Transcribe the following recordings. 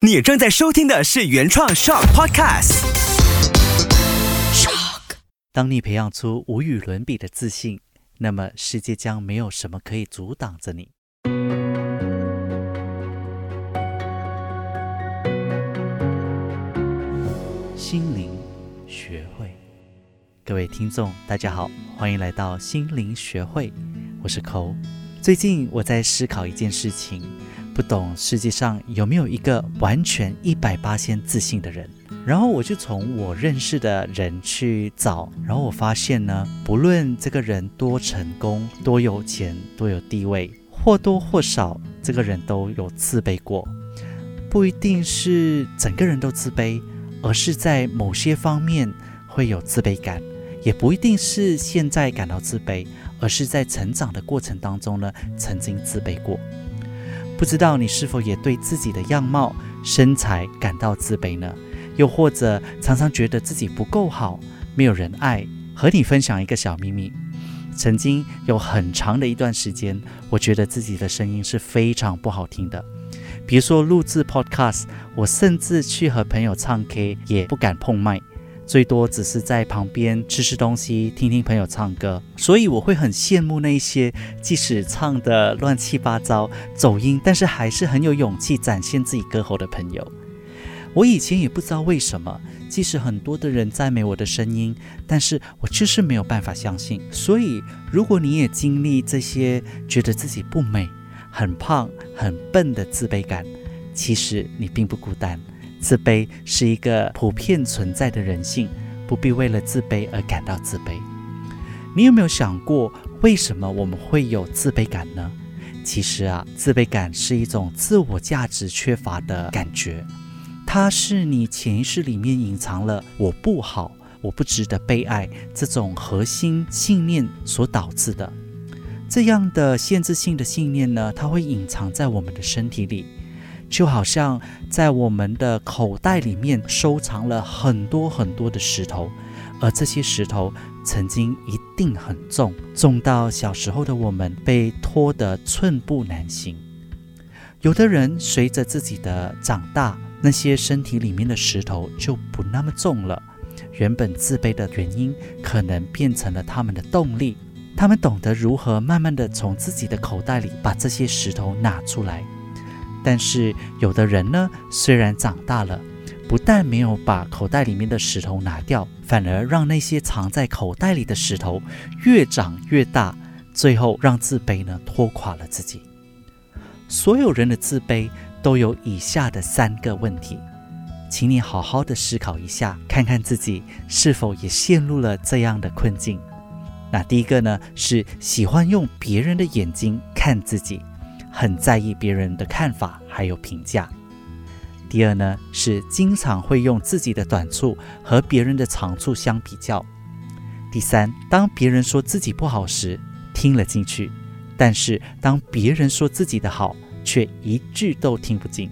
你正在收听的是原创 Shock Podcast。Shock，。当你培养出无与伦比的自信，那么世界将没有什么可以阻挡着你。心灵学会，各位听众，大家好，欢迎来到心灵学会，我是 CO，。最近我在思考一件事情。不懂世界上有没有一个完全一百八千自信的人，然后我就从我认识的人去找，然后我发现呢，不论这个人多成功、多有钱、多有地位，或多或少这个人都有自卑过，不一定是整个人都自卑，而是在某些方面会有自卑感，也不一定是现在感到自卑，而是在成长的过程当中呢，曾经自卑过。不知道你是否也对自己的样貌、身材感到自卑呢？又或者常常觉得自己不够好，没有人爱？和你分享一个小秘密：曾经有很长的一段时间，我觉得自己的声音是非常不好听的。比如说录制 Podcast，我甚至去和朋友唱 K 也不敢碰麦。最多只是在旁边吃吃东西，听听朋友唱歌，所以我会很羡慕那些即使唱的乱七八糟、走音，但是还是很有勇气展现自己歌喉的朋友。我以前也不知道为什么，即使很多的人赞美我的声音，但是我就是没有办法相信。所以，如果你也经历这些，觉得自己不美、很胖、很笨的自卑感，其实你并不孤单。自卑是一个普遍存在的人性，不必为了自卑而感到自卑。你有没有想过，为什么我们会有自卑感呢？其实啊，自卑感是一种自我价值缺乏的感觉，它是你潜意识里面隐藏了“我不好，我不值得被爱”这种核心信念所导致的。这样的限制性的信念呢，它会隐藏在我们的身体里。就好像在我们的口袋里面收藏了很多很多的石头，而这些石头曾经一定很重，重到小时候的我们被拖得寸步难行。有的人随着自己的长大，那些身体里面的石头就不那么重了，原本自卑的原因可能变成了他们的动力，他们懂得如何慢慢的从自己的口袋里把这些石头拿出来。但是有的人呢，虽然长大了，不但没有把口袋里面的石头拿掉，反而让那些藏在口袋里的石头越长越大，最后让自卑呢拖垮了自己。所有人的自卑都有以下的三个问题，请你好好的思考一下，看看自己是否也陷入了这样的困境。那第一个呢，是喜欢用别人的眼睛看自己。很在意别人的看法还有评价。第二呢，是经常会用自己的短处和别人的长处相比较。第三，当别人说自己不好时，听了进去；但是当别人说自己的好，却一句都听不进。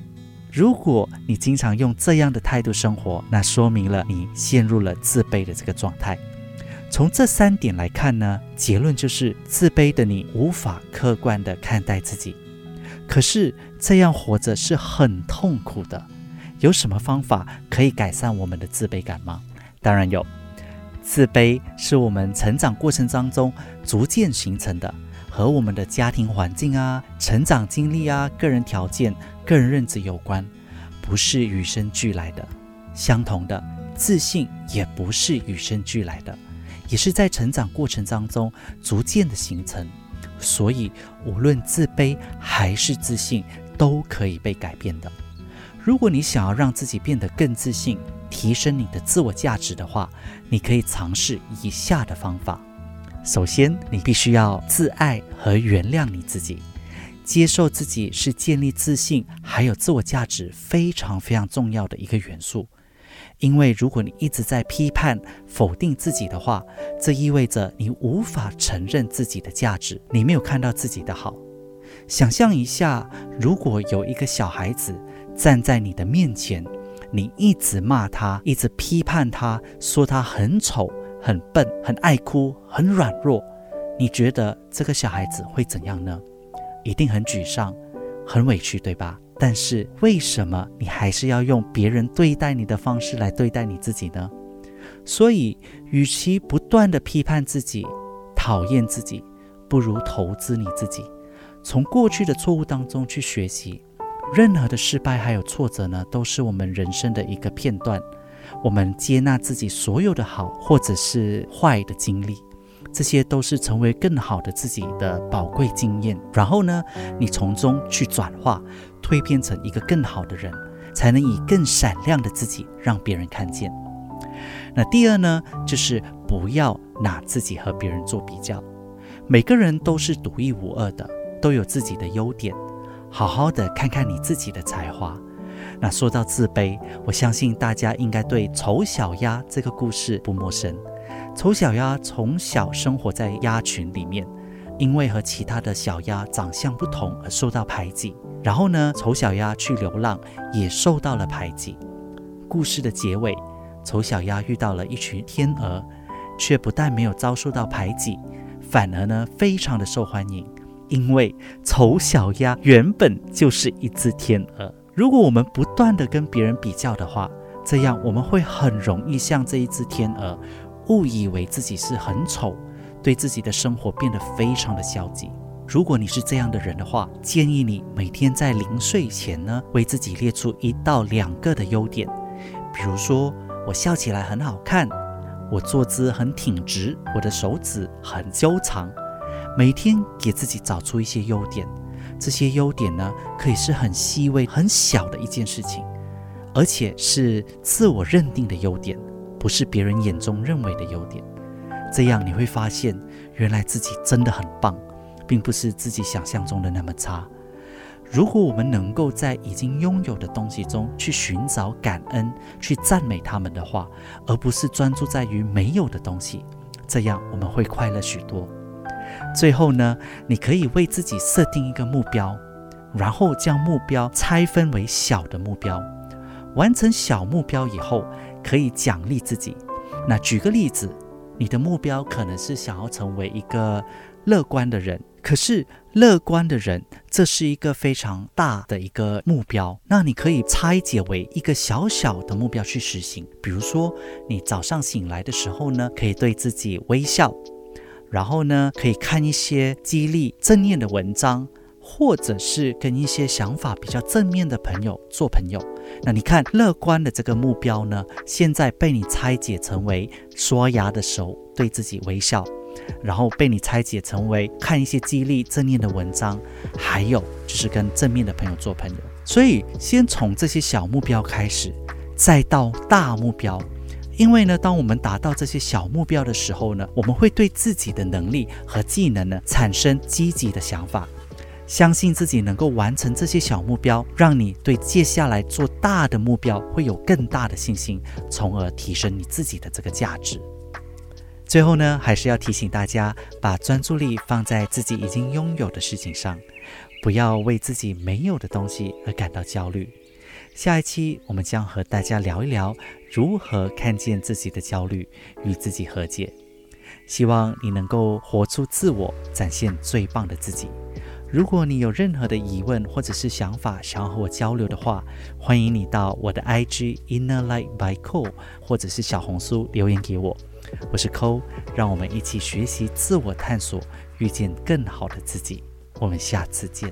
如果你经常用这样的态度生活，那说明了你陷入了自卑的这个状态。从这三点来看呢，结论就是自卑的你无法客观的看待自己。可是这样活着是很痛苦的，有什么方法可以改善我们的自卑感吗？当然有，自卑是我们成长过程当中逐渐形成的，和我们的家庭环境啊、成长经历啊、个人条件、个人认知有关，不是与生俱来的。相同的，自信也不是与生俱来的，也是在成长过程当中逐渐的形成。所以，无论自卑还是自信，都可以被改变的。如果你想要让自己变得更自信，提升你的自我价值的话，你可以尝试以下的方法。首先，你必须要自爱和原谅你自己，接受自己是建立自信还有自我价值非常非常重要的一个元素。因为如果你一直在批判、否定自己的话，这意味着你无法承认自己的价值，你没有看到自己的好。想象一下，如果有一个小孩子站在你的面前，你一直骂他，一直批判他，说他很丑、很笨、很爱哭、很软弱，你觉得这个小孩子会怎样呢？一定很沮丧、很委屈，对吧？但是为什么你还是要用别人对待你的方式来对待你自己呢？所以，与其不断的批判自己、讨厌自己，不如投资你自己，从过去的错误当中去学习。任何的失败还有挫折呢，都是我们人生的一个片段。我们接纳自己所有的好或者是坏的经历，这些都是成为更好的自己的宝贵经验。然后呢，你从中去转化，蜕变成一个更好的人，才能以更闪亮的自己让别人看见。那第二呢，就是不要拿自己和别人做比较。每个人都是独一无二的，都有自己的优点。好好的看看你自己的才华。那说到自卑，我相信大家应该对丑小鸭这个故事不陌生。丑小鸭从小生活在鸭群里面，因为和其他的小鸭长相不同而受到排挤。然后呢，丑小鸭去流浪也受到了排挤。故事的结尾，丑小鸭遇到了一群天鹅，却不但没有遭受到排挤，反而呢非常的受欢迎。因为丑小鸭原本就是一只天鹅。如果我们不断的跟别人比较的话，这样我们会很容易像这一只天鹅，误以为自己是很丑，对自己的生活变得非常的消极。如果你是这样的人的话，建议你每天在临睡前呢，为自己列出一到两个的优点，比如说我笑起来很好看，我坐姿很挺直，我的手指很修长。每天给自己找出一些优点，这些优点呢，可以是很细微、很小的一件事情，而且是自我认定的优点，不是别人眼中认为的优点。这样你会发现，原来自己真的很棒，并不是自己想象中的那么差。如果我们能够在已经拥有的东西中去寻找感恩、去赞美他们的话，而不是专注在于没有的东西，这样我们会快乐许多。最后呢，你可以为自己设定一个目标，然后将目标拆分为小的目标。完成小目标以后，可以奖励自己。那举个例子，你的目标可能是想要成为一个乐观的人。可是，乐观的人，这是一个非常大的一个目标。那你可以拆解为一个小小的目标去实行。比如说，你早上醒来的时候呢，可以对自己微笑。然后呢，可以看一些激励正念的文章，或者是跟一些想法比较正面的朋友做朋友。那你看，乐观的这个目标呢，现在被你拆解成为刷牙的时候对自己微笑，然后被你拆解成为看一些激励正念的文章，还有就是跟正面的朋友做朋友。所以，先从这些小目标开始，再到大目标。因为呢，当我们达到这些小目标的时候呢，我们会对自己的能力和技能呢产生积极的想法，相信自己能够完成这些小目标，让你对接下来做大的目标会有更大的信心，从而提升你自己的这个价值。最后呢，还是要提醒大家，把专注力放在自己已经拥有的事情上，不要为自己没有的东西而感到焦虑。下一期我们将和大家聊一聊如何看见自己的焦虑，与自己和解。希望你能够活出自我，展现最棒的自己。如果你有任何的疑问或者是想法想要和我交流的话，欢迎你到我的 IG Inner Light by Cole 或者是小红书留言给我。我是 col，让我们一起学习自我探索，遇见更好的自己。我们下次见。